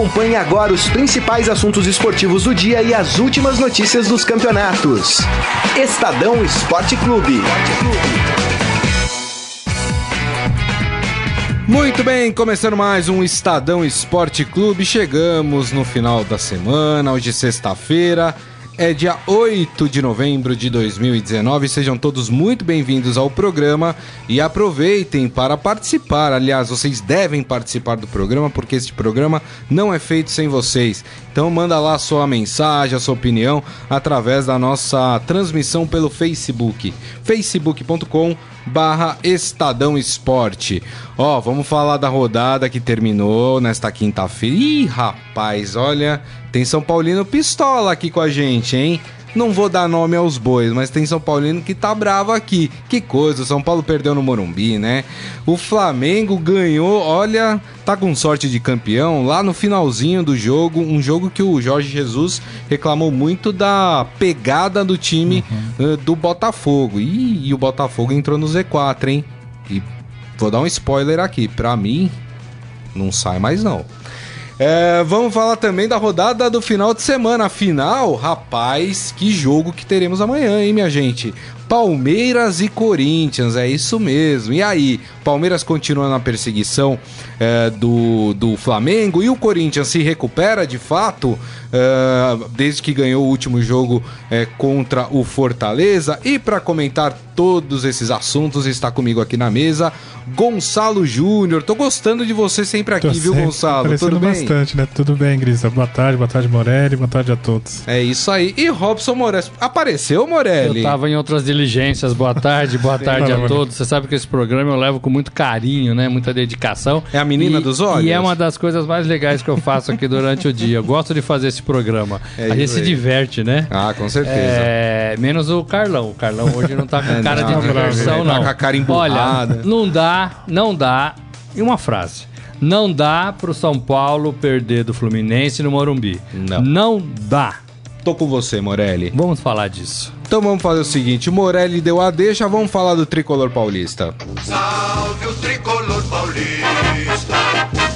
Acompanhe agora os principais assuntos esportivos do dia e as últimas notícias dos campeonatos. Estadão Esporte Clube. Muito bem, começando mais um Estadão Esporte Clube. Chegamos no final da semana, hoje sexta-feira. É dia 8 de novembro de 2019. Sejam todos muito bem-vindos ao programa e aproveitem para participar. Aliás, vocês devem participar do programa porque este programa não é feito sem vocês. Então manda lá sua mensagem, a sua opinião através da nossa transmissão pelo Facebook, facebook.com barra Estadão Esporte. Ó, vamos falar da rodada que terminou nesta quinta-feira. Ih, rapaz, olha, tem São Paulino pistola aqui com a gente, hein? Não vou dar nome aos bois, mas tem São Paulino que tá bravo aqui. Que coisa, o São Paulo perdeu no Morumbi, né? O Flamengo ganhou, olha, tá com sorte de campeão lá no finalzinho do jogo, um jogo que o Jorge Jesus reclamou muito da pegada do time uhum. uh, do Botafogo. E, e o Botafogo entrou no Z4, hein? E vou dar um spoiler aqui, pra mim não sai mais não. É, vamos falar também da rodada do final de semana. Afinal, rapaz, que jogo que teremos amanhã, hein, minha gente? Palmeiras e Corinthians, é isso mesmo. E aí, Palmeiras continua na perseguição é, do, do Flamengo e o Corinthians se recupera de fato é, desde que ganhou o último jogo é, contra o Fortaleza. E para comentar todos esses assuntos, está comigo aqui na mesa Gonçalo Júnior. Tô gostando de você sempre aqui, Tô viu, sempre Gonçalo? Tudo bem? bastante, né? Tudo bem, Grisa. Boa tarde, boa tarde, Morelli, boa tarde a todos. É isso aí. E Robson Morelli. Apareceu, Morelli? Eu tava em outras diligências. Boa tarde, boa tarde a todos. Você sabe que esse programa eu levo com muito carinho, né? Muita dedicação. É a menina e, dos olhos? E é uma das coisas mais legais que eu faço aqui durante o dia. Eu gosto de fazer esse programa. É a gente se diverte, né? Ah, com certeza. É... Menos o Carlão. O Carlão hoje não tá com cara não, de diversão, não. Tá com a cara emburrada. Olha, não dá, não dá. E uma frase. Não dá pro São Paulo perder do Fluminense no Morumbi. Não. Não dá. Tô com você, Morelli. Vamos falar disso. Então vamos fazer o seguinte: Morelli deu a deixa, vamos falar do tricolor paulista. Salve o tricolor paulista,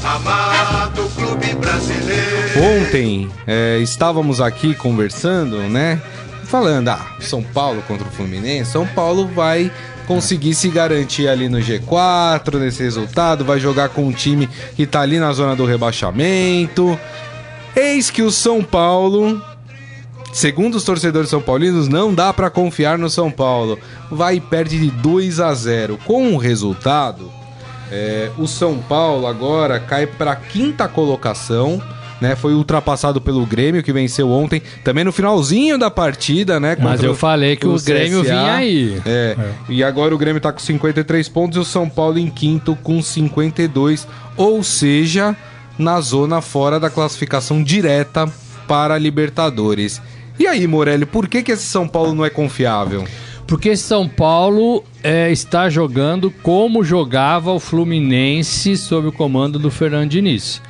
amado clube brasileiro. Ontem é, estávamos aqui conversando, né? Falando, ah, São Paulo contra o Fluminense. São Paulo vai conseguir se garantir ali no G4 nesse resultado, vai jogar com um time que tá ali na zona do rebaixamento. Eis que o São Paulo, segundo os torcedores são paulinos, não dá para confiar no São Paulo. Vai e perde de 2 a 0. Com o resultado, é, o São Paulo agora cai para quinta colocação né? Foi ultrapassado pelo Grêmio, que venceu ontem, também no finalzinho da partida, né? Mas eu falei que o, Grêmio CSA. vinha aí. É. é. E agora o Grêmio tá com 53 pontos e o São Paulo em quinto com 52, ou seja, na zona fora da classificação direta para a Libertadores. E aí, Morelli, por que, que esse São Paulo não é confiável? Porque São Paulo é, está jogando como jogava o Fluminense sob o comando do Fernando Diniz.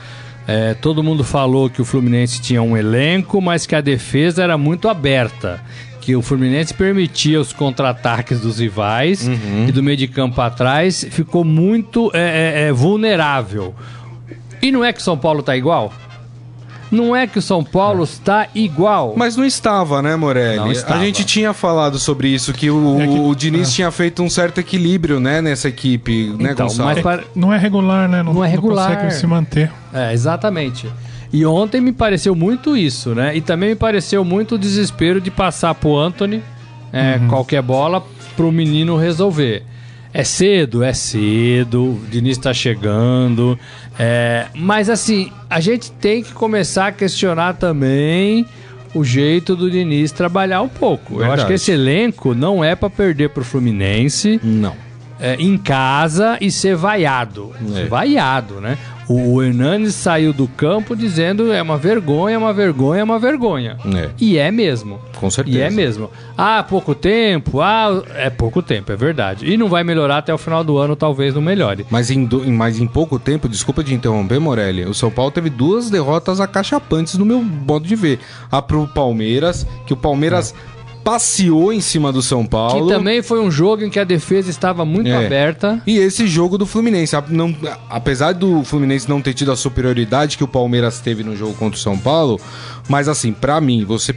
É, todo mundo falou que o Fluminense tinha um elenco, mas que a defesa era muito aberta. Que o Fluminense permitia os contra-ataques dos rivais uhum. e do meio de campo atrás ficou muito é, é, é vulnerável. E não é que São Paulo tá igual? Não é que o São Paulo está igual. Mas não estava, né, Morelli? A gente tinha falado sobre isso, que o, é que, o Diniz é. tinha feito um certo equilíbrio, né, nessa equipe, né, então, Gonçalo? Mas para... Não é regular, né? Não, não é regular. Não consegue se manter. É, exatamente. E ontem me pareceu muito isso, né? E também me pareceu muito o desespero de passar pro Anthony é, uhum. qualquer bola pro menino resolver. É cedo, é cedo, o Diniz está chegando. É, mas assim, a gente tem que começar a questionar também o jeito do Diniz trabalhar um pouco. Verdade. Eu acho que esse elenco não é para perder pro Fluminense. Não. É, em casa e ser vaiado. É. Vaiado, né? O, Hernandes saiu do campo dizendo é uma vergonha, é uma vergonha, é uma vergonha. É. E é mesmo. Com certeza. E é mesmo. Ah, pouco tempo. Ah, é pouco tempo, é verdade. E não vai melhorar até o final do ano, talvez não melhore. Mas em, do, mas em pouco tempo, desculpa de interromper, Morelli, o São Paulo teve duas derrotas acachapantes no meu modo de ver. A pro Palmeiras, que o Palmeiras. É passeou em cima do São Paulo. Que também foi um jogo em que a defesa estava muito É. aberta. E esse jogo do Fluminense, não- apesar do Fluminense não ter tido a superioridade que o Palmeiras teve no jogo contra o São Paulo, mas assim, pra mim, você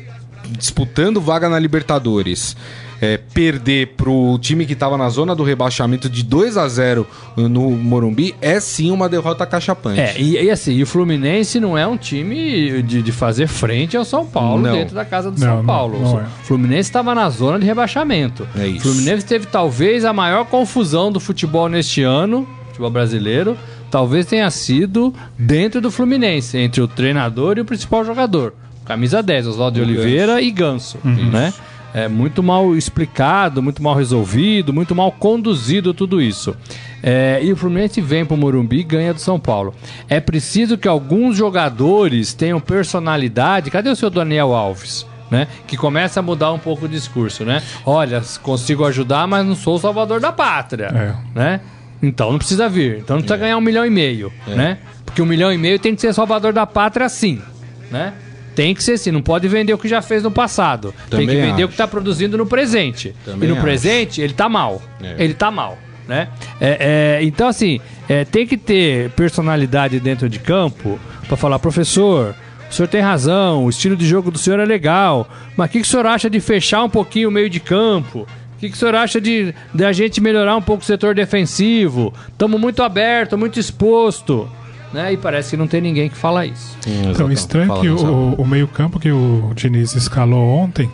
disputando vaga na Libertadores, é, perder pro time que tava na zona do rebaixamento de 2 a 0 no Morumbi é sim uma derrota cachapante. É, e, e assim, e o Fluminense não é um time de, de fazer frente ao São Paulo Não. dentro da casa do Não, São não, Paulo. não o é. Fluminense estava na zona de rebaixamento. É isso. O Fluminense teve talvez a maior confusão do futebol neste ano, futebol brasileiro, talvez tenha sido dentro do Fluminense, entre o treinador e o principal jogador. Camisa 10, Oswaldo de Oliveira e Ganso, né? É muito mal explicado, muito mal resolvido, muito mal conduzido tudo isso. É, e o Fluminense vem pro Morumbi e ganha do São Paulo. É preciso que alguns jogadores tenham personalidade. Cadê o seu Daniel Alves? Né? Que começa a mudar um pouco o discurso, né? Olha, consigo ajudar, mas não sou o salvador da pátria, É. né? Então não precisa vir. Então não precisa ganhar um milhão e meio, né? Porque um milhão e meio tem que ser salvador da pátria sim, né? Tem que ser assim, não pode vender o que já fez no passado. tem Também que vender acho. o que está produzindo no presente. Também e no acho. presente, ele tá mal. É. Ele tá mal, né? É, é, então, assim, é, tem que ter personalidade dentro de campo para falar, professor, o senhor tem razão, o estilo de jogo do senhor é legal, mas o que, que o senhor acha de fechar um pouquinho o meio de campo? O que, que o senhor acha de, de a gente melhorar um pouco o setor defensivo? Estamos muito aberto, muito exposto. Né? E parece que não tem ninguém que fala isso. Hum, Então, estranho Fala, que o, o meio-campo que o Diniz escalou ontem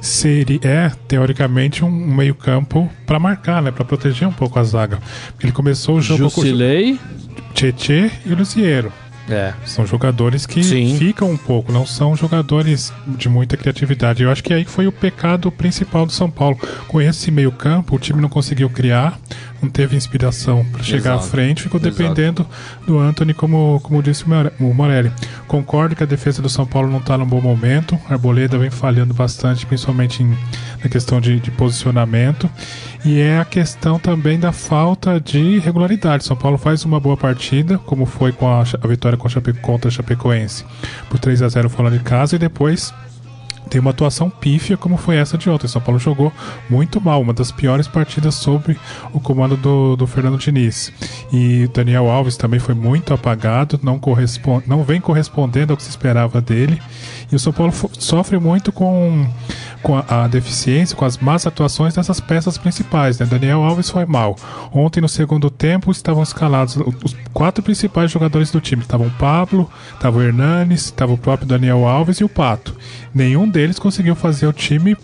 seria, é, teoricamente, um meio-campo para marcar, né? Para proteger um pouco a zaga. Porque ele começou o jogo com o Jusilei. Tietê e o Luziero. É. São jogadores que Sim. ficam um pouco, não são jogadores de muita criatividade. Eu acho que aí foi o pecado principal do São Paulo. Com esse meio-campo, o time não conseguiu criar, não teve inspiração para chegar à Exato. frente, ficou Exato. dependendo do Anthony, como, como disse o Morelli. Concordo que a defesa do São Paulo não está num bom momento. A Arboleda vem falhando bastante, principalmente em- na questão de, de posicionamento. E é a questão também da falta de regularidade. São Paulo faz uma boa partida, como foi com a, a vitória com a contra a Chapecoense por 3 a 0 fora de casa, e depois tem uma atuação pífia como foi essa de ontem. São Paulo jogou muito mal, uma das piores partidas sobre o comando do, do Fernando Diniz. E Daniel Alves também foi muito apagado, não, corresponde, não vem correspondendo ao que se esperava dele. E o São Paulo sofre muito com, com a, a deficiência, com as más atuações dessas peças principais. Né? Daniel Alves foi mal. Ontem, no segundo tempo, estavam escalados os quatro principais jogadores do time. Estavam Pablo, estava o Hernanes, estava o próprio Daniel Alves e o Pato. Nenhum deles conseguiu fazer o time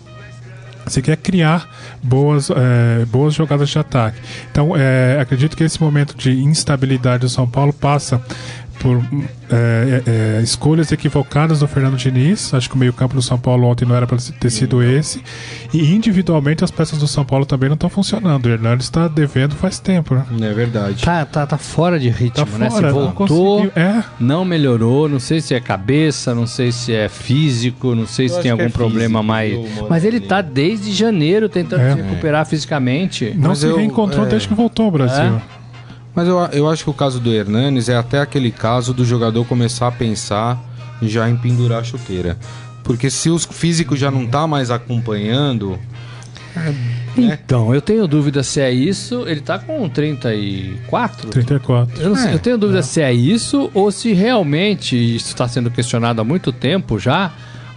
sequer criar boas, eh, boas jogadas de ataque. Então, eh, acredito que esse momento de instabilidade do São Paulo passa por eh, eh, escolhas equivocadas do Fernando Diniz. Acho que o meio-campo do São Paulo ontem não era para ter sido esse. E individualmente as peças do São Paulo também não estão funcionando. O Hernandes está devendo faz tempo, né? É verdade. Tá, tá, tá fora de ritmo, Tá né? fora, Se não voltou, conseguiu- é. não melhorou, não sei se é cabeça, não sei se é físico, não sei se acho tem algum é problema físico, mais. Mas ele tá desde janeiro tentando É. se recuperar fisicamente. Não Mas se eu- reencontrou é. desde que voltou ao Brasil. Mas eu, eu acho que o caso do Hernanes é até aquele caso do jogador começar a pensar já em pendurar a chuteira. Porque se o físico já não tá mais acompanhando, Então, eu tenho dúvida se é isso. Ele tá com 34? 34. Eu, não sei- É, eu tenho dúvida se é isso ou se realmente isso está sendo questionado há muito tempo já.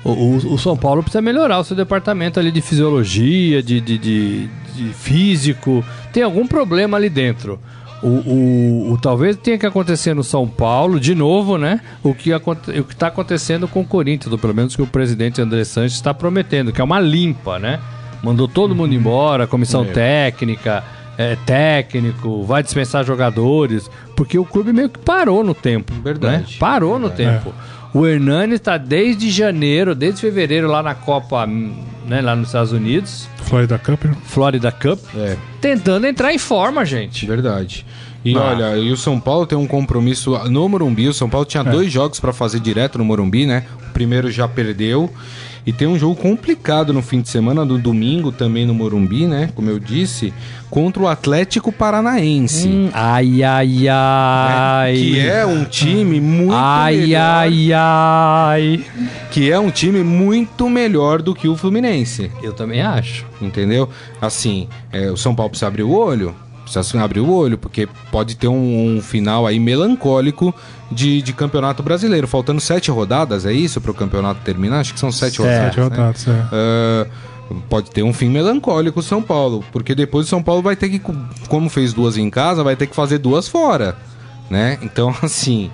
O, o- o São Paulo precisa melhorar o seu departamento ali de fisiologia, de, de, de- de físico. Tem algum problema ali dentro. O, o- o- talvez tenha que acontecer no São Paulo, de novo, né? O que está acontecendo com o Corinthians, ou pelo menos o que o presidente André Sanches está prometendo, que é uma limpa, né? Mandou todo mundo embora, comissão técnica, é, técnico, vai dispensar jogadores, porque o clube meio que parou no tempo. Verdade. né? Parou no tempo. O Hernani está desde janeiro, desde fevereiro lá na Copa, né, lá nos Estados Unidos, Florida Cup. né? Florida Cup, é tentando entrar em forma, gente. verdade. E Ah. olha, e o São Paulo tem um compromisso no Morumbi. O São Paulo tinha dois jogos pra fazer direto no Morumbi, né? O primeiro já perdeu. E tem um jogo complicado no fim de semana, no domingo também no Morumbi, né? Como eu disse, contra o Atlético Paranaense. Hum, ai, ai, ai. Né? Que é um time muito ai, melhor. Ai, ai, Que é um time muito melhor do que o Fluminense. Eu também acho. Entendeu? Assim, é, o São Paulo precisa abrir o olho. Precisa abrir o olho, porque pode ter um, um final aí melancólico de, de campeonato brasileiro. Faltando sete rodadas, é isso para o campeonato terminar? Acho que são sete Sete rodadas. Sete rodadas, né? é. Ah, pode ter um fim melancólico o São Paulo, porque depois o São Paulo vai ter que, como fez duas em casa, vai ter que fazer duas fora, né? Então, assim,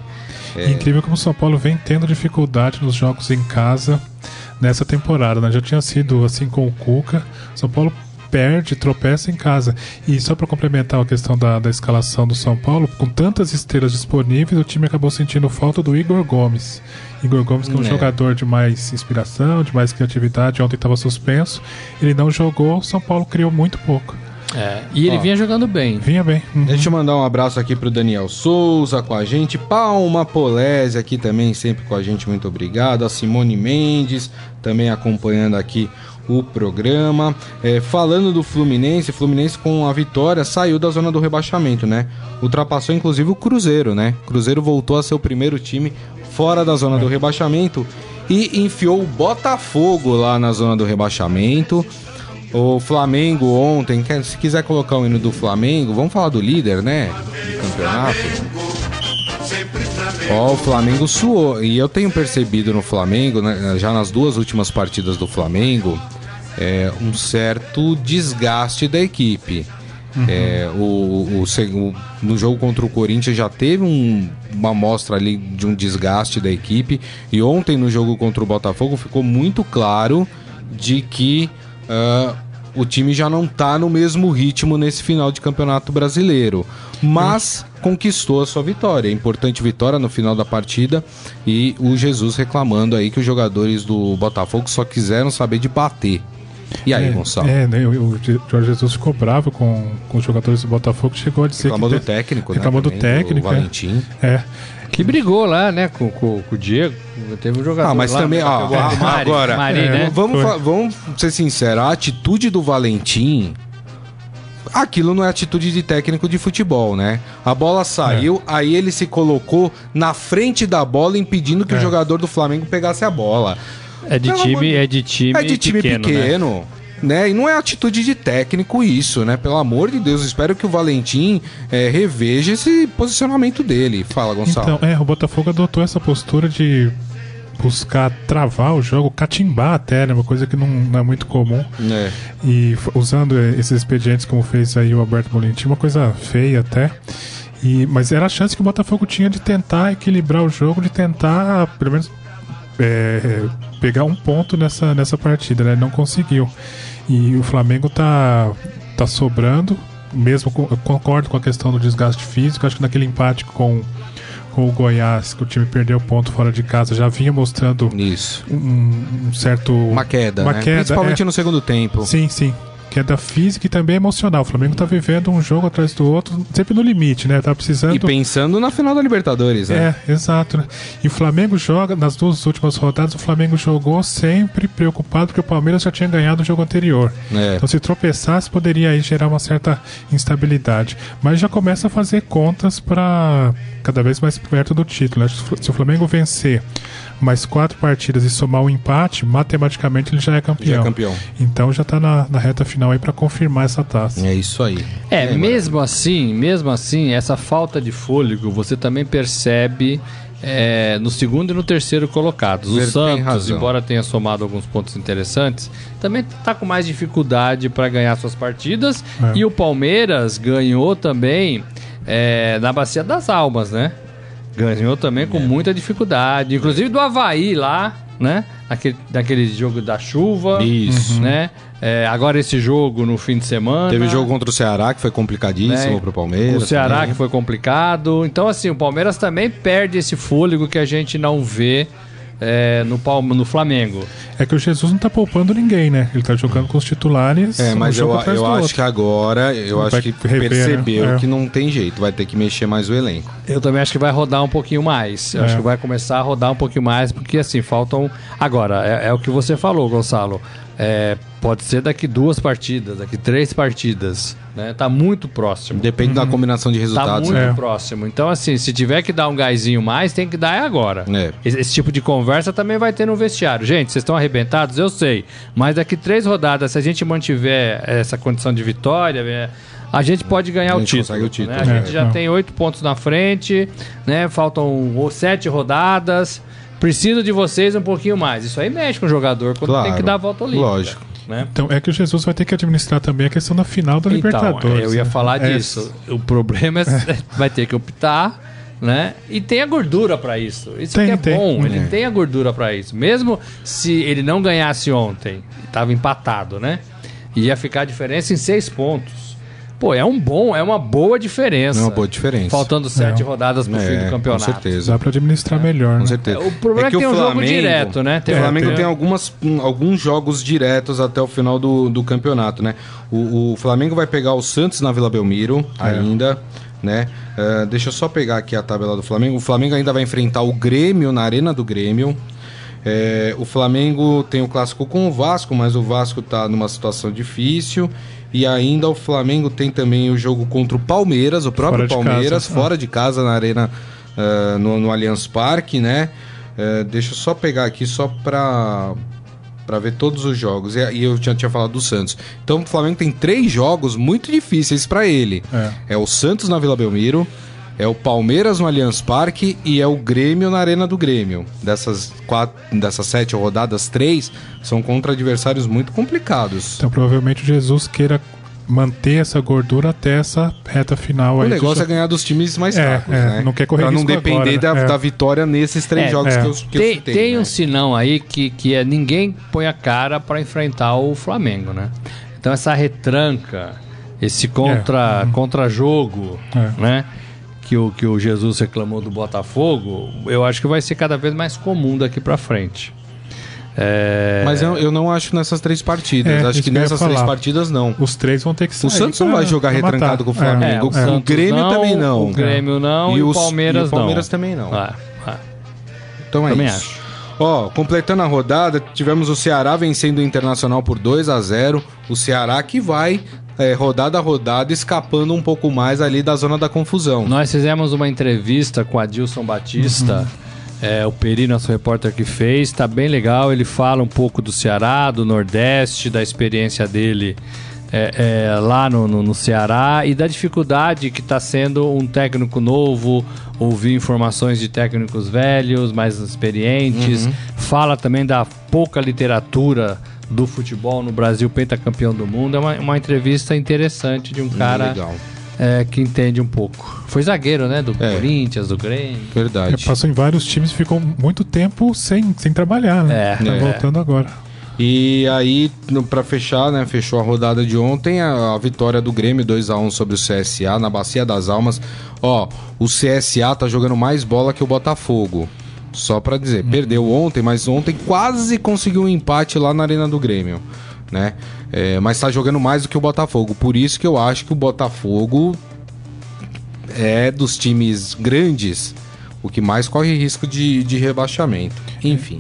É incrível como o São Paulo vem tendo dificuldade nos jogos em casa nessa temporada, né? Já tinha sido assim com o Cuca. São Paulo perde, tropeça em casa. E só para complementar a questão da, da escalação do São Paulo, com tantas estrelas disponíveis, o time acabou sentindo falta do Igor Gomes. Igor Gomes, que é um É. jogador de mais inspiração, de mais criatividade, ontem estava suspenso. Ele não jogou, o São Paulo criou muito pouco. É, e ele Ó. vinha jogando bem. Vinha bem. Uhum. Deixa eu mandar um abraço aqui pro Daniel Souza com a gente, Palma Polese aqui também, sempre com a gente, muito obrigado. A Simone Mendes também acompanhando aqui o programa. É, falando do Fluminense, Fluminense com a vitória saiu da zona do rebaixamento, né? Ultrapassou inclusive o Cruzeiro, né? Cruzeiro voltou a ser o primeiro time fora da zona do rebaixamento e enfiou o Botafogo lá na zona do rebaixamento. O Flamengo ontem, se quiser colocar o hino do Flamengo, vamos falar do líder, né? Do campeonato. Ó, o Flamengo suou. E eu tenho percebido no Flamengo, né, já nas duas últimas partidas do Flamengo, é, um certo desgaste da equipe. É, o, o, o- no jogo contra o Corinthians já teve um- uma amostra ali de um desgaste da equipe. E ontem no jogo contra o Botafogo ficou muito claro de que ah, o time já não tá no mesmo ritmo nesse final de campeonato brasileiro. Mas conquistou a sua vitória. Importante vitória no final da partida. E o Jesus reclamando aí que os jogadores do Botafogo só quiseram saber de bater. E aí, é, Gonçalo? É, né, o, o Jorge Jesus ficou bravo com, com os jogadores do Botafogo, chegou a dizer Reclamou que do técnico, né? reclamou do também, técnico, é. Valentim. É, Que brigou lá, né, com, com, com o Diego. Teve um jogador Ah, mas lá, também, ó, o Mari, agora, Mari, é, né? Vamos, vamos ser sinceros, a atitude do Valentim. Aquilo não é atitude de técnico de futebol, né? A bola saiu, aí ele se colocou na frente da bola, impedindo que o É. jogador do Flamengo pegasse a bola. É de Pelo amor time, de- é de time é de time pequeno, pequeno. né? né? E não é atitude de técnico isso, né? Pelo amor de Deus, espero que o Valentim eh, reveja esse posicionamento dele. Fala, Gonçalo. então, é, o Botafogo adotou essa postura de buscar travar o jogo, catimbar até, né, uma coisa que não, não é muito comum. É. E usando eh, esses expedientes como fez aí o Alberto Molentin, uma coisa feia até. E, mas era a chance que o Botafogo tinha de tentar equilibrar o jogo, de tentar, pelo menos, é, pegar um ponto nessa, nessa partida, né? Não conseguiu. E o Flamengo tá, tá sobrando, mesmo com- eu concordo com a questão do desgaste físico, acho que naquele empate com, com o Goiás, que o time perdeu ponto fora de casa, já vinha mostrando Isso. um, um certo. Uma queda, Uma né? queda, Principalmente é. no segundo tempo. Sim, sim. Queda física e também emocional. O Flamengo tá vivendo um jogo atrás do outro, sempre no limite, né? Tá precisando. E pensando na final da Libertadores, né? É, exato. né? E o Flamengo joga, nas duas últimas rodadas, o Flamengo jogou sempre preocupado porque o Palmeiras já tinha ganhado o jogo anterior. É. Então, se tropeçasse, poderia aí gerar uma certa instabilidade. Mas já começa a fazer contas para cada vez mais perto do título. né? Se o Flamengo vencer mais quatro partidas e somar um empate, matematicamente ele já é Já campeão. é campeão. Então já tá na, na reta final aí para confirmar essa taça. É isso aí. É, É, mesmo assim, mesmo assim, essa falta de fôlego você também percebe é, no segundo e no terceiro colocados. O Santos, embora tenha somado alguns pontos interessantes, também está com mais dificuldade para ganhar suas partidas. É. E o Palmeiras ganhou também é, na Bacia das Almas, né? Ganhou também É. com muita dificuldade. Inclusive do Havaí lá, né? Naquele, naquele jogo da chuva. Isso. Né? É, agora esse jogo no fim de semana. Teve jogo contra o Ceará, que foi complicadíssimo Né? pro Palmeiras. O Ceará também. que foi complicado. Então, assim, o Palmeiras também perde esse fôlego que a gente não vê é, no, Palme- no Flamengo. É que o Jesus não tá poupando ninguém, né? Ele tá jogando com os titulares. É, um mas eu, eu do acho outro. que agora, eu Vai acho que rever, né? percebeu É. que não tem jeito, vai ter que mexer mais o elenco. Eu também acho que vai rodar um pouquinho mais. Eu É. acho que vai começar a rodar um pouquinho mais, porque assim, faltam. Agora, é, é o que você falou, Gonçalo. É, pode ser daqui duas partidas, daqui três partidas. Né? Tá muito próximo. Depende da combinação de Tá resultados. muito né? É. próximo. Então, assim, se tiver que dar um gásinho mais, tem que dar é agora. É. Esse, esse tipo de conversa também vai ter no vestiário. Gente, vocês estão arrebentados? Eu sei. Mas daqui três rodadas, se a gente mantiver essa condição de vitória, é, a gente pode ganhar A o gente título. o título, né? A é. gente já É. tem oito pontos na frente, né? Faltam sete rodadas. Preciso de vocês um pouquinho mais. Isso aí mexe com o jogador quando Claro. tem que dar a volta olímpica. Lógico. Né? Então, é que o Jesus vai ter que administrar também a questão da final da Então, Libertadores. eu ia né? falar É, disso. O problema é vai ter que optar, né? E tem a gordura pra isso. Isso Tem, que é tem. bom. Ele É. tem a gordura pra isso. Mesmo se ele não ganhasse ontem, tava empatado, né? Ia ficar a diferença em seis pontos. Pô, é um bom, é uma boa diferença. É uma boa diferença. Faltando sete É. rodadas pro fim É, do campeonato. Com certeza. Dá pra administrar melhor, Com né? certeza. O problema é que tem um jogo direto, né? Tem o É, Flamengo tem- tem algumas, um, alguns jogos diretos até o final do, do campeonato, né? O, o Flamengo vai pegar o Santos na Vila Belmiro É. ainda, né? Eh, deixa eu só pegar aqui a tabela do Flamengo. O Flamengo ainda vai enfrentar o Grêmio na Arena do Grêmio. Eh, o Flamengo tem o clássico com o Vasco, mas o Vasco tá numa situação difícil. E ainda o Flamengo tem também o jogo contra o Palmeiras, o próprio Fora de Palmeiras, casa. fora de casa na Arena, eh, no, no Allianz Parque, né? Eh, deixa eu só pegar aqui só pra, pra ver todos os jogos. E, e eu já tinha falado do Santos. Então o Flamengo tem três jogos muito difíceis pra ele. É. É o Santos na Vila Belmiro, é o Palmeiras no Allianz Parque e é o Grêmio na Arena do Grêmio. Dessas, quatro, dessas sete rodadas, três são contra adversários muito complicados. Então provavelmente o Jesus queira manter essa gordura até essa reta final O aí. negócio é ganhar dos times mais É, fracos, é, né? não quer correr Pra não depender agora, da, é. da vitória nesses três É, jogos é. que eu, que eu Tem, citei, tem né? um sinão aí que, que é ninguém põe a cara pra enfrentar o Flamengo, né? Então essa retranca, esse contra, contra-jogo, É. né? Que o, que o Jesus reclamou do Botafogo, eu acho que vai ser cada vez mais comum daqui pra frente. É, Mas eu, eu não acho nessas três partidas. É, acho que nessas três partidas não. Os três vão ter que sair. O Santos não vai jogar matar. retrancado com o É. Flamengo. é, o Santos Grêmio também não. O Grêmio não e, E o os- Palmeiras e o Palmeiras não. também não. Ah, ah. Então é Também isso. acho. Ó, completando a rodada, tivemos o Ceará vencendo o Internacional por 2 a 0 O Ceará que vai, é, rodada a rodada, escapando um pouco mais ali da zona da confusão. Nós fizemos uma entrevista com a Dilson Batista, é, o Peri, nosso repórter que fez, tá bem legal. Ele fala um pouco do Ceará, do Nordeste, da experiência dele é, é, lá no, no- no Ceará e da dificuldade que está sendo um técnico novo, ouvir informações de técnicos velhos, mais experientes. Fala também da pouca literatura do futebol no Brasil, pentacampeão do mundo. É uma, uma entrevista interessante de um cara legal. é, que entende um pouco. Foi zagueiro, né? Do É. Corinthians, do Grêmio. É, Verdade. passou em vários times e ficou muito tempo sem, sem trabalhar, né? É. Tá É. voltando agora. E aí, pra fechar, né? Fechou a rodada de ontem, a, a vitória do Grêmio 2 a 1 sobre o CSA na Bacia das Almas. Ó, o CSA tá jogando mais bola que o Botafogo. Só pra dizer, perdeu ontem, mas ontem quase conseguiu um empate lá na Arena do Grêmio, né? É, mas tá jogando mais do que o Botafogo. Por isso que eu acho que o Botafogo é dos times grandes o que mais corre risco de, de rebaixamento. Enfim.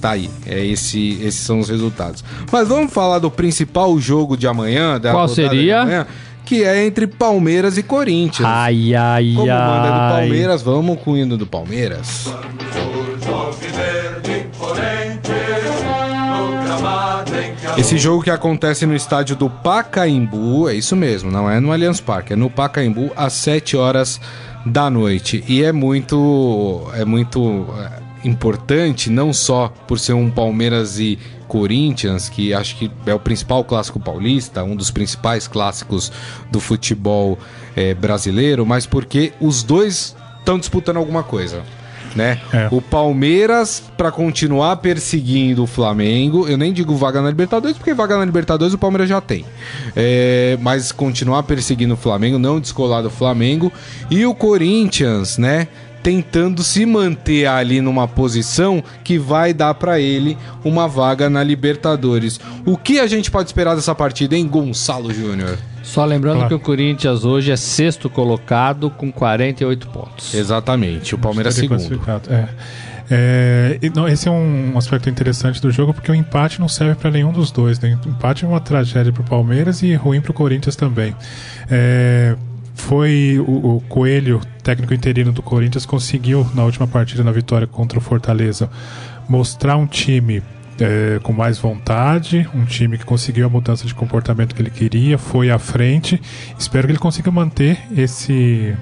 Tá aí, é esse, esses são os resultados. Mas vamos falar do principal jogo de amanhã, da Qual seria? amanhã, que é entre Palmeiras e Corinthians. Ai, ai, Como ai. manda é do Palmeiras, vamos com o hino do Palmeiras. Esse jogo que acontece no estádio do Pacaembu, é isso mesmo, não é no Allianz Parque, é no Pacaembu às 7 horas da noite. E é muito é muito é, importante não só por ser um Palmeiras e Corinthians, que acho que é o principal clássico paulista, um dos principais clássicos do futebol é, brasileiro, mas porque os dois estão disputando alguma coisa. Né? É. O Palmeiras para continuar perseguindo o Flamengo. Eu nem digo vaga na Libertadores, porque vaga na Libertadores o Palmeiras já tem. É, mas continuar perseguindo o Flamengo, não descolar do Flamengo. E o Corinthians, né? Tentando se manter ali numa posição que vai dar para ele uma vaga na Libertadores. O que a gente pode esperar dessa partida, hein, Gonçalo Júnior? Só lembrando Claro. que o Corinthians hoje é sexto colocado com 48 pontos. Exatamente, o Palmeiras Estaria segundo. É. É, não, esse é um aspecto interessante do jogo porque o empate não serve para nenhum dos dois. Né? O empate é uma tragédia para o Palmeiras e ruim para o Corinthians também. É, foi o, o Coelho, técnico interino do Corinthians, conseguiu na última partida na vitória contra o Fortaleza mostrar um time é, com mais vontade, um time que conseguiu a mudança de comportamento que ele queria, foi à frente. Espero que ele consiga manter esse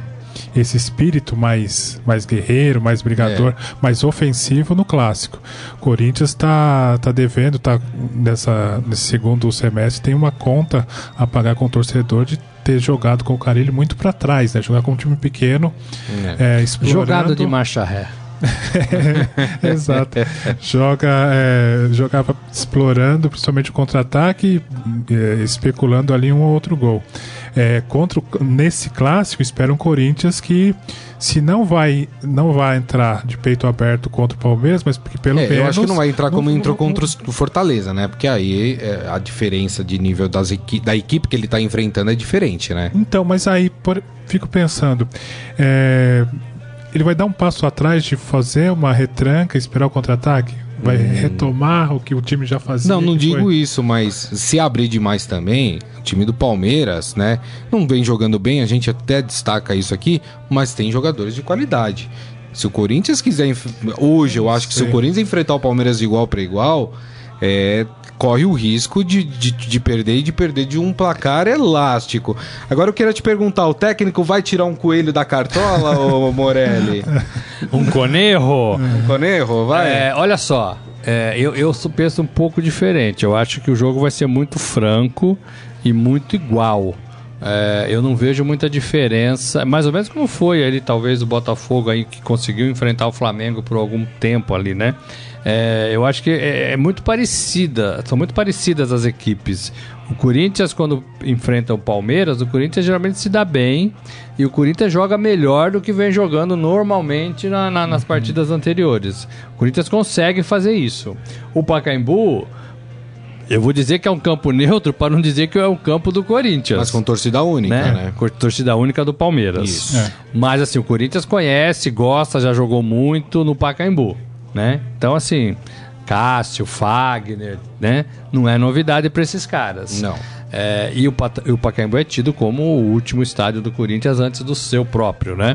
esse espírito mais, mais guerreiro, mais brigador, mais ofensivo no clássico. Corinthians está tá devendo, está nessa, nesse segundo semestre, tem uma conta a pagar com o torcedor de ter jogado com o Carilho muito para trás, né? Jogar com um time pequeno, é, explorando... Jogado de marcha ré. Exato. Joga, é, jogava explorando, principalmente o contra-ataque, é, especulando ali um ou outro gol. É, contra o- nesse clássico, espera um Corinthians que, se não vai, não vai entrar de peito aberto contra o Palmeiras, mas que pelo É, menos. eu acho que não vai entrar como não- entrou contra o Fortaleza, né? Porque aí é, a diferença de nível das equi da equipe que ele tá enfrentando é diferente, né? Então, mas aí por- fico pensando. é, ele vai dar um passo atrás de fazer uma retranca, esperar o contra-ataque? Vai retomar o que o time já fazia? Hum. Não, não digo foi- isso, mas se abrir demais também, o time do Palmeiras, né? Não vem jogando bem, a gente até destaca isso aqui, mas tem jogadores de qualidade. Se o Corinthians quiser. Hoje, eu acho que se o Sim. Corinthians enfrentar o Palmeiras de igual para igual, é, corre o risco de, de, de perder e de perder de um placar elástico. Agora eu queria te perguntar: o técnico vai tirar um coelho da cartola, ô Morelli? Um conejo? Um conejo? Vai? É, olha só, é, eu, eu penso um pouco diferente. Eu acho que o jogo vai ser muito franco e muito igual. É, eu não vejo muita diferença, mais ou menos como foi ali, talvez o Botafogo aí que conseguiu enfrentar o Flamengo por algum tempo ali, né? É, eu acho que é, é muito parecida, são muito parecidas as equipes. O Corinthians, quando enfrenta o Palmeiras, o Corinthians geralmente se dá bem e o Corinthians joga melhor do que vem jogando normalmente na- na- nas partidas anteriores. O Corinthians consegue fazer isso. O Pacaembu, eu vou dizer que é um campo neutro para não dizer que é um campo do Corinthians. Mas com torcida única, né? né? Com torcida única do Palmeiras. Isso. É. Mas assim, o Corinthians conhece, gosta, já jogou muito no Pacaembu, né? Então assim, Cássio, Fagner, né? Não é novidade para esses caras. Não. É, e, o, o Pacaembu é tido como o último estádio do Corinthians antes do seu próprio, né?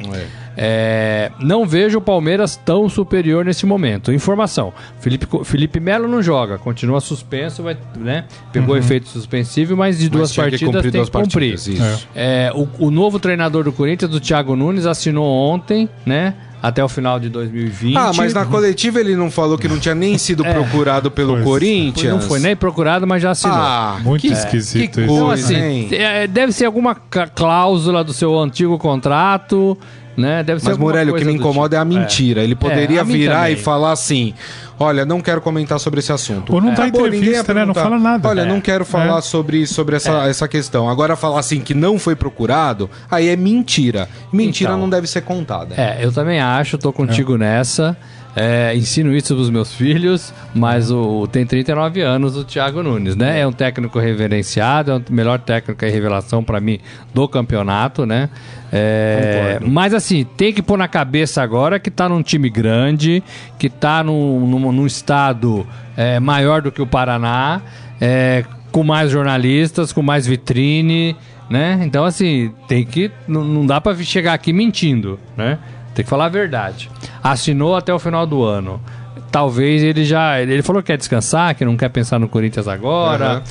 É, não vejo o Palmeiras tão superior nesse momento. Informação: Felipe, Felipe Melo não joga, continua suspenso, vai, né? Pegou efeito suspensivo, mas de duas Mas partidas cumprir tem que cumprir. partidas. É, o, o novo treinador do Corinthians, o Thiago Nunes, assinou ontem, né? Até o final de 2020. Ah, mas na coletiva ele não falou que não tinha nem sido procurado pelo Pois. Corinthians? Não foi nem procurado, mas já assinou. Ah, Muito que- esquisito que isso. Então, coisa, assim, hein? é, deve ser alguma cláusula do seu antigo contrato, né? Deve ser Mas, Morelli, o que me incomoda é a tipo. mentira. Ele É, poderia a mim virar também. e falar assim: Olha, não quero comentar sobre esse assunto. Ou não dá Acabou, ninguém ia entrevista, né? Não fala nada. Olha, É. não quero falar É. sobre, sobre essa, essa questão. Agora, falar assim que não foi procurado, aí é mentira. Mentira Então. não deve ser contada. É, eu também acho, tô contigo nessa. É, ensino isso pros meus filhos, mas o tem 39 anos o Thiago Nunes, né? É um técnico reverenciado, é o melhor técnico e revelação pra mim do campeonato, né? É, mas assim, tem que pôr na cabeça agora que tá num time grande, que tá num, num, num estado é, maior do que o Paraná, é, com mais jornalistas, com mais vitrine, né? Então, assim, tem que. Não, não dá pra chegar aqui mentindo, né? Tem que falar a verdade. Assinou até o final do ano. Talvez ele já. Ele falou que quer descansar, que não quer pensar no Corinthians agora. Aham.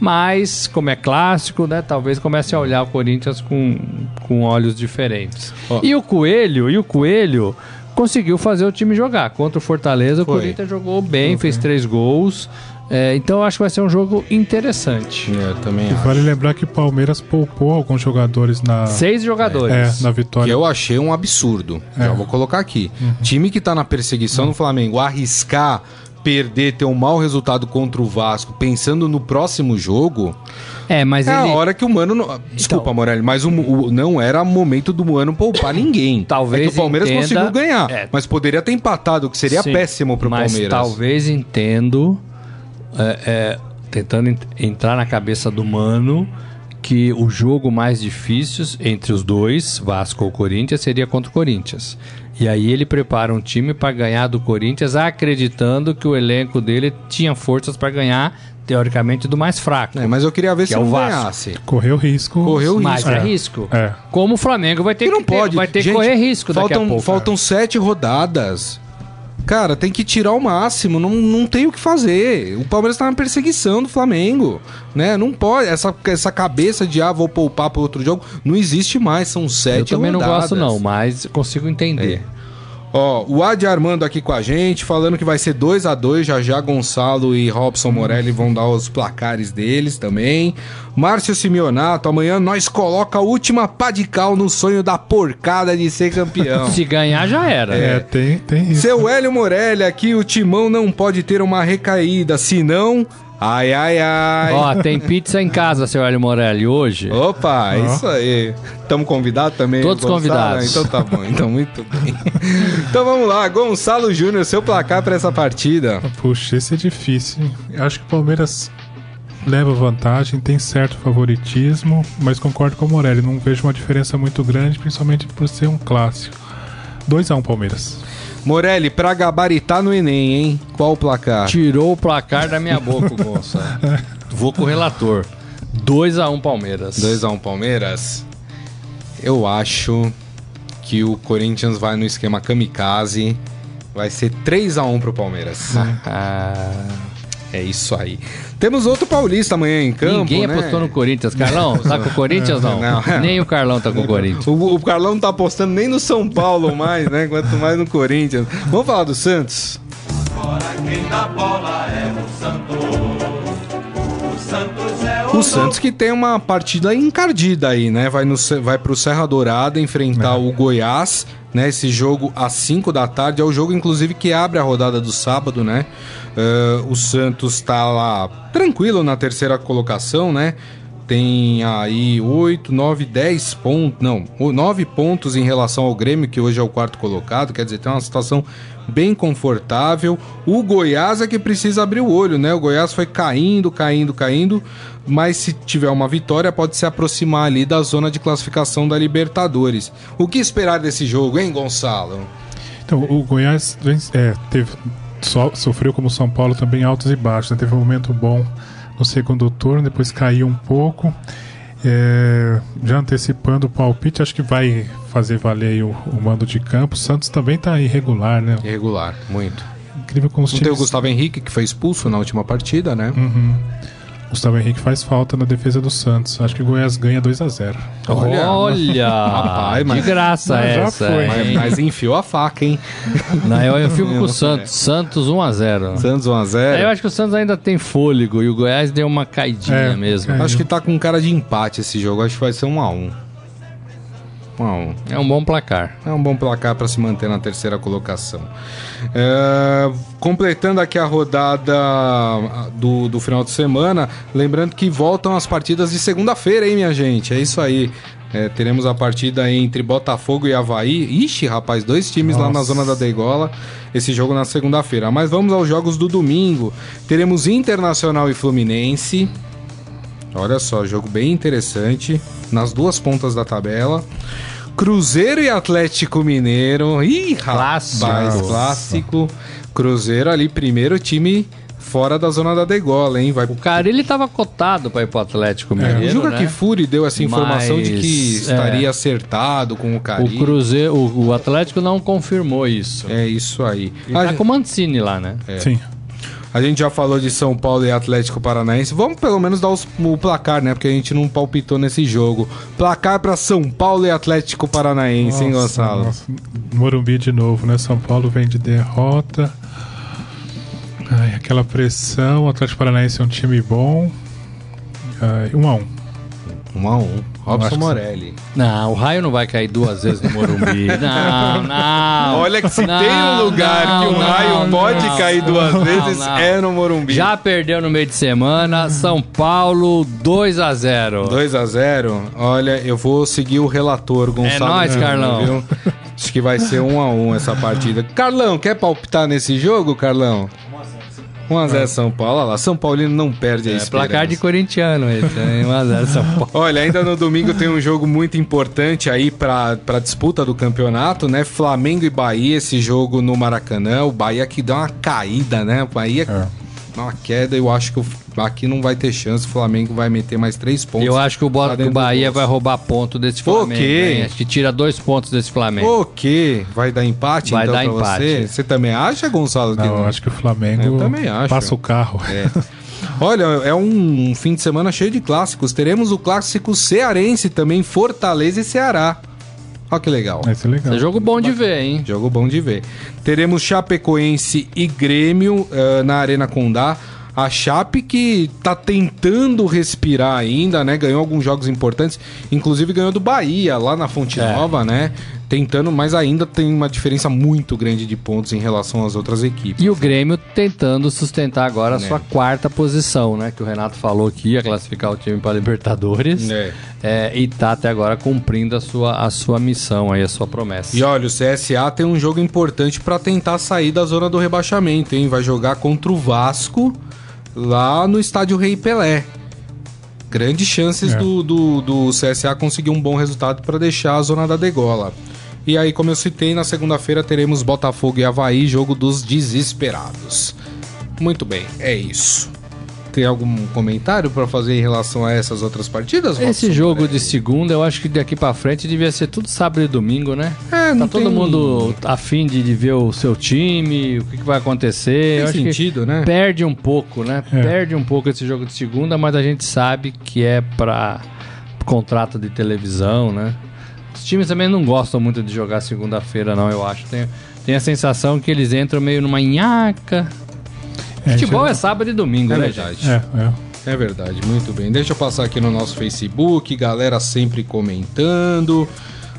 Mas, como é clássico, né? Talvez comece a olhar o Corinthians com, com olhos diferentes. Ó. E o Coelho, e o Coelho conseguiu fazer o time jogar. Contra o Fortaleza, Foi. o Corinthians jogou bem, fez três gols. É, então eu acho que vai ser um jogo interessante. É, eu também E acho. vale lembrar que o Palmeiras poupou alguns jogadores na, Seis é, jogadores. na Que vitória. eu achei um absurdo. Já vou colocar aqui. Time que tá na perseguição do Flamengo, arriscar perder, ter um mau resultado contra o Vasco, pensando no próximo jogo, É, mas é ele. a hora que o Mano. não- Desculpa, Então- Morelli, mas o, o- não era momento do Mano poupar ninguém. Talvez é que o Palmeiras entenda- conseguiu ganhar, É. mas poderia ter empatado, o que seria Sim, péssimo pro mas Palmeiras. talvez entendo, é, é, tentando ent- entrar na cabeça do Mano, que o jogo mais difícil entre os dois, Vasco ou Corinthians, seria contra o Corinthians. E aí ele prepara um time para ganhar do Corinthians, acreditando que o elenco dele tinha forças para ganhar, teoricamente, do mais fraco. É, mas eu queria ver Que se é o Vasco. ganhasse. Correu risco. Correu Mas risco. é É. risco. É. Como o Flamengo vai ter Que que, não ter- pode. vai ter Gente, que correr risco daqui faltam, a pouco. Faltam sete rodadas. Cara, tem que tirar o máximo, não, não tem o que fazer. O Palmeiras tá na perseguição do Flamengo, né? Não pode, essa, essa cabeça de, ah, vou poupar para outro jogo, não existe mais, são Eu sete também não rodadas. gosto não, mas consigo entender. É. Ó, o Adi Armando aqui com a gente, falando que vai ser 2 a 2 já já Gonçalo e Robson Morelli vão dar os placares deles também. Márcio Simeonato, amanhã nós coloca a última pá de cal no sonho da porcada de ser campeão. Se ganhar já era. É, tem, tem isso. Seu Hélio Morelli aqui, o timão não pode ter uma recaída, senão... Ai, ai, ai. Ó, tem pizza em casa, seu Hélio Morelli, hoje. Opa, isso aí. Estamos convidados também? Todos Gonçalo? convidados. Então tá bom, então muito bem. então vamos lá, Gonçalo Júnior, seu placar para essa partida. Puxa, esse é difícil. hein? Eu acho que o Palmeiras leva vantagem, tem certo favoritismo, mas concordo com o Morelli, não vejo uma diferença muito grande, principalmente por ser um clássico. 2x1 Palmeiras. Morelli, pra gabaritar no Enem, hein? Qual o placar? Tirou o placar da minha boca, Gonçalo. Vou com o relator. 2x1 Palmeiras. 2x1 Palmeiras. Eu acho que o Corinthians vai no esquema kamikaze. Vai ser 3x1 pro Palmeiras. É isso aí. Temos outro paulista amanhã em campo, ninguém né? apostou no Corinthians. Carlão, tá com o Corinthians não? Não. Nem o Carlão tá com o Corinthians. O, o Carlão não tá apostando nem no São Paulo mais, né? Quanto mais no Corinthians. Vamos falar do Santos? O Santos que tem uma partida encardida aí, né? Vai, no, vai pro Serra Dourada enfrentar o Goiás, né? Esse jogo às 5 da tarde. É o jogo, inclusive, que abre a rodada do sábado, né? Eh, o Santos tá lá tranquilo na terceira colocação, né? Tem aí 8, 9, 10 pontos. Não, 9 pontos em relação ao Grêmio, que hoje é o quarto colocado. Quer dizer, tem uma situação bem confortável. O Goiás é que precisa abrir o olho, né? O Goiás foi caindo, caindo, caindo. Mas se tiver uma vitória, pode se aproximar ali da zona de classificação da Libertadores. O que esperar desse jogo, hein, Gonçalo? Então, o Goiás é, teve, so- sofreu como o São Paulo também altos e baixos. né? Teve um momento bom no segundo turno, depois caiu um pouco. É, já antecipando o palpite, acho que vai fazer valer aí o, o mando de campo. O Santos também tá irregular, né? Irregular, muito. Incrível como os Não tem o times... Gustavo Henrique, que foi expulso na última partida, né? Gustavo Henrique faz falta na defesa do Santos. Acho que o Goiás ganha 2 a 0 Olha. Olha! Rapaz, mas- que graça já essa, foi. Mas, mas enfiou a faca, hein? Não, eu, eu fico com o Santos. Santos 1x0. Santos 1x0. Eu acho que o Santos ainda tem fôlego e o Goiás deu uma caidinha É, mesmo. é. Acho que tá com cara de empate esse jogo. Acho que vai ser 1x1. 1x1. É um bom placar. É um bom placar para se manter na terceira colocação. É, completando aqui a rodada do, do final de semana, lembrando que voltam as partidas de segunda-feira, hein, minha gente? É isso aí. É, teremos a partida entre Botafogo e Havaí. Ixi, rapaz, dois times lá na Nossa. zona da Degola. Esse jogo na segunda-feira. Mas vamos aos jogos do domingo. Teremos Internacional e Fluminense. Olha só, jogo bem interessante. Nas duas pontas da tabela. Cruzeiro e Atlético Mineiro. Ih, rapaz, Clássico. clássico. Cruzeiro ali, primeiro time fora da zona da degola, hein? Vai O cara, ele tava cotado pra ir pro Atlético Mineiro, o Juca né? Kifuri deu essa informação de que Mas, estaria é. acertado com o O Cari. Cruzeiro, o, o Atlético não confirmou isso. É isso aí. Ele A, tá com o Mancini lá, né? Sim. A gente já falou de São Paulo e Atlético Paranaense. Vamos pelo menos dar os- o placar, né? Porque a gente não palpitou nesse jogo. Placar para São Paulo e Atlético Paranaense, hein, Nossa, Gonçalo? nossa. Morumbi de novo, né? São Paulo vem de derrota. Ai, aquela pressão. O Atlético Paranaense é um time bom. Ai, um a um. Um a um. acho Robson que Morelli. Não, o raio não vai cair duas vezes no Morumbi. Não, não. Olha que se Não, tem um lugar não, que o não, raio pode não, cair duas não, vezes, não. é no Morumbi. Já perdeu no meio de semana. São Paulo 2 a 0 2 a 0 Olha, eu vou seguir o relator, Gonçalo. nóis, Júnior, Carlão. viu? Acho que vai ser 1 a 1 essa partida. Carlão, quer palpitar nesse jogo, Carlão? 1x0 São Paulo. Olha lá, São Paulino não perde a É esperança. placar de corintiano esse, hein? 1 a 0 São Paulo. Olha, ainda no domingo tem um jogo muito importante aí pra, pra disputa do campeonato, né? Flamengo e Bahia, esse jogo no Maracanã. O Bahia que dá uma caída, né? O Bahia É. uma queda. Eu acho que o- aqui não vai ter chance. O Flamengo vai meter mais três pontos. Eu acho que o, que dentro o do Bahia bolso. vai roubar ponto desse Flamengo. quê? hein? Acho que tira dois pontos desse Flamengo. O quê? Vai dar empate Vai então dar pra empate. você? Você também acha, Gonçalo? que Não, eu acho que o Flamengo Eu também acho. passa o carro. É. Olha, é um fim de semana cheio de clássicos. Teremos o clássico cearense também, Fortaleza e Ceará. Olha que legal. Vai ser legal. É jogo bom de ver, hein? Jogo bom de ver. Teremos Chapecoense e Grêmio eh, na Arena Condá. A Chape que tá tentando respirar ainda, né? Ganhou alguns jogos importantes, inclusive ganhou do Bahia lá na Fonte É. Nova, né? Tentando, mas ainda tem uma diferença muito grande de pontos em relação às outras equipes. E o Grêmio tentando sustentar agora a Né. sua quarta posição, né? Que o Renato falou que ia classificar o time para Libertadores. É. É, e tá até agora cumprindo a sua, a sua missão aí, a sua promessa. E olha, o CSA tem um jogo importante pra tentar sair da zona do rebaixamento, hein? Vai jogar contra o Vasco lá no estádio Rei Pelé. Grandes chances É. do, do, do CSA conseguir um bom resultado pra deixar a zona da degola. E aí, como eu citei, na segunda-feira teremos Botafogo e Havaí, jogo dos desesperados. Muito bem, é isso. Tem algum comentário pra fazer em relação a essas outras partidas? Esse Robson jogo de segunda, eu acho que daqui pra frente devia ser tudo sábado e domingo, né? É, Tá não todo tem- mundo afim de, de ver o seu time, o que, que vai acontecer. Tem sentido, né? Perde um pouco, né? É. Perde um pouco esse jogo de segunda, mas a gente sabe que é pra contrato de televisão, né? Os times também não gostam muito de jogar segunda-feira, não, eu acho. Tem, tem a sensação que eles entram meio numa nhaca. É, Futebol é gente- sábado e domingo, É né, verdade. É, é. É verdade, muito bem. Deixa eu passar aqui no nosso Facebook, galera sempre comentando.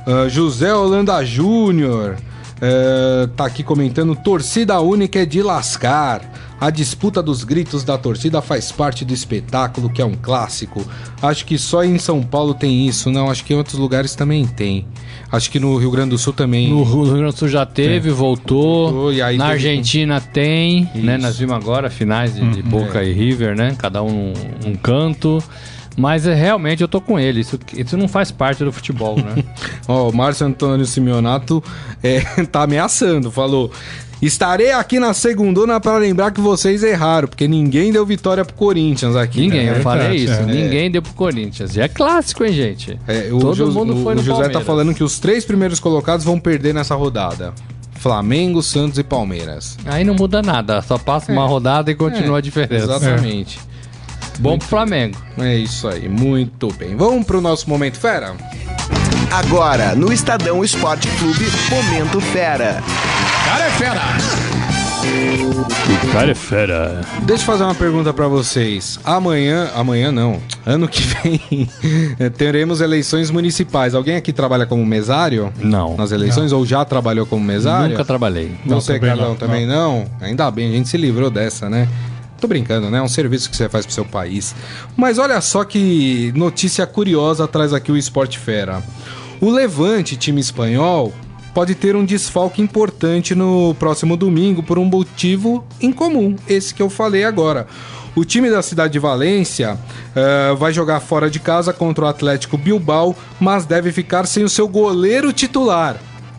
Ah, José Holanda Júnior eh, tá aqui comentando: torcida única é de lascar. A disputa dos gritos da torcida faz parte do espetáculo, que é um clássico. Acho que só em São Paulo tem isso, não. Acho que em outros lugares também tem. Acho que no Rio Grande do Sul também. No Rio Grande do Sul já teve, voltou. Voltou, aí Na teve- Argentina tem, né? Isso. Nós vimos agora finais de, de Boca É. e River, né? Cada um um canto. Mas é, realmente eu tô com ele. Isso, isso não faz parte do futebol, né? Ó, o Márcio Antônio Simeonato é, tá ameaçando, falou. Estarei aqui na segundona para lembrar que vocês erraram, porque ninguém deu vitória pro Corinthians aqui. Ninguém, né? eu falei verdade, isso. é. Ninguém deu pro Corinthians. E é clássico, hein, gente? É, o Todo Jos- mundo o- foi no O José tá Palmeiras. falando que os três primeiros colocados vão perder nessa rodada: Flamengo, Santos e Palmeiras. Aí não muda nada. Só passa uma rodada e continua É, a diferença. Exatamente. Bom pro Flamengo. É isso aí, muito bem. Vamos pro nosso Momento Fera? Agora, no Estadão Esporte Clube, Momento Fera. Cara é fera. Deixa eu fazer uma pergunta pra vocês. Amanhã, amanhã não, ano que vem, teremos eleições municipais. Alguém aqui trabalha como mesário? Não. Nas eleições ou já trabalhou como mesário? Nunca trabalhei. Não, Você, também Carlão, não, também não. Ainda bem, a gente se livrou dessa, né? Tô brincando, né? É um serviço que você faz pro seu país. Mas olha só que notícia curiosa traz aqui o Esporte Fera. O Levante, time espanhol, pode ter um desfalque importante no próximo domingo por um motivo incomum, esse que eu falei agora. O time da cidade de Valência eh, vai jogar fora de casa contra o Atlético Bilbao, mas deve ficar sem o seu goleiro titular.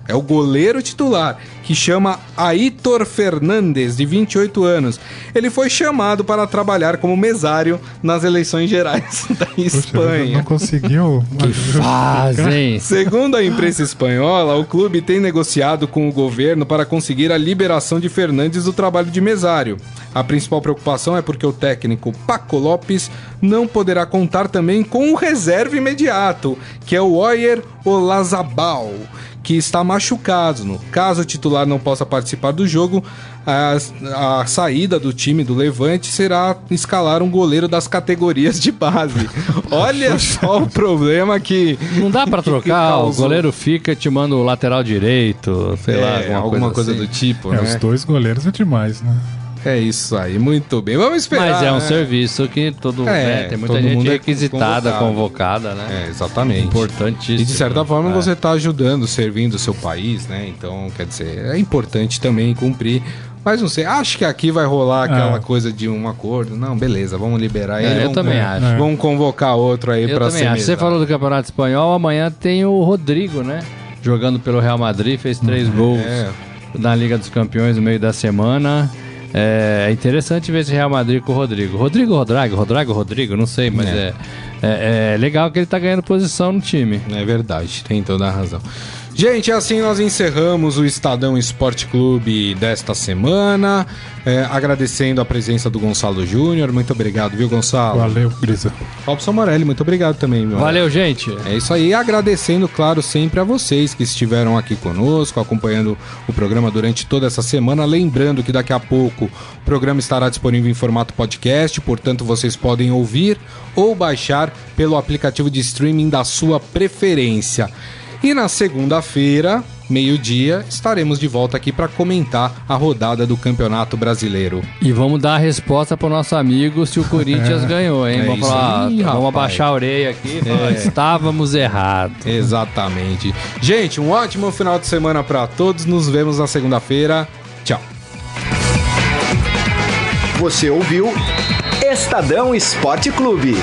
É o goleiro titular, que chama Aitor Fernandes, de 28 anos. Ele foi chamado para trabalhar como mesário nas eleições gerais da Espanha. Não conseguiu. Fazem. Segundo a imprensa espanhola, o clube tem negociado com o governo para conseguir a liberação de Fernandes do trabalho de mesário. A principal preocupação é porque o técnico Paco Lopes não poderá contar também com o reserva imediato, que é o Oyer Olazabal, que está machucado. No caso o titular não possa participar do jogo, a, a saída do time do Levante será escalar um goleiro das categorias de base. Olha só o problema que. Não dá pra que trocar, o goleiro fica te manda o lateral direito, sei lá, É, alguma, alguma coisa, assim. do tipo, É, né? os dois goleiros é demais, né? É isso aí, muito bem. Vamos esperar. Mas é um né? serviço que todo, É, né, tem muita todo gente mundo é requisitada, convocado. convocada, né? É, exatamente. Importantíssimo. E de certa forma É. você está ajudando, servindo o seu país, né? Então, quer dizer, é importante também cumprir. Mas não sei, acho que aqui vai rolar aquela É. coisa de um acordo. Não, beleza, vamos liberar É, ele. eu vamos, também acho. É. Vamos convocar outro aí para ser. acho. Você falou do Campeonato Espanhol, amanhã tem o Rodrigo, né? Jogando pelo Real Madrid, fez três gols É. na Liga dos Campeões no meio da semana. É interessante ver esse Real Madrid com o Rodrigo. Rodrigo Rodrigo, Rodrigo Rodrigo, não sei, mas é. É, é legal que ele tá ganhando posição no time. É verdade, tem toda a razão. Gente, assim nós encerramos o Estadão Esporte Clube desta semana. É, agradecendo a presença do Gonçalo Júnior. Muito obrigado, viu, Gonçalo? Valeu, Grisa. Robson Morelli, muito obrigado também, meu. Valeu, gente. É isso aí, agradecendo, claro, sempre a vocês que estiveram aqui conosco, acompanhando o programa durante toda essa semana. Lembrando que daqui a pouco o programa estará disponível em formato podcast, portanto vocês podem ouvir ou baixar pelo aplicativo de streaming da sua preferência. E na segunda-feira, meio-dia, estaremos de volta aqui para comentar a rodada do Campeonato Brasileiro. E vamos dar a resposta pro nosso amigo se o Corinthians ganhou, hein? É vamos falar, aí, vamos abaixar a orelha aqui. e falar, É. Estávamos errados. Exatamente. Gente, um ótimo final de semana para todos. Nos vemos na segunda-feira. Tchau. Você ouviu Estadão Esporte Clube.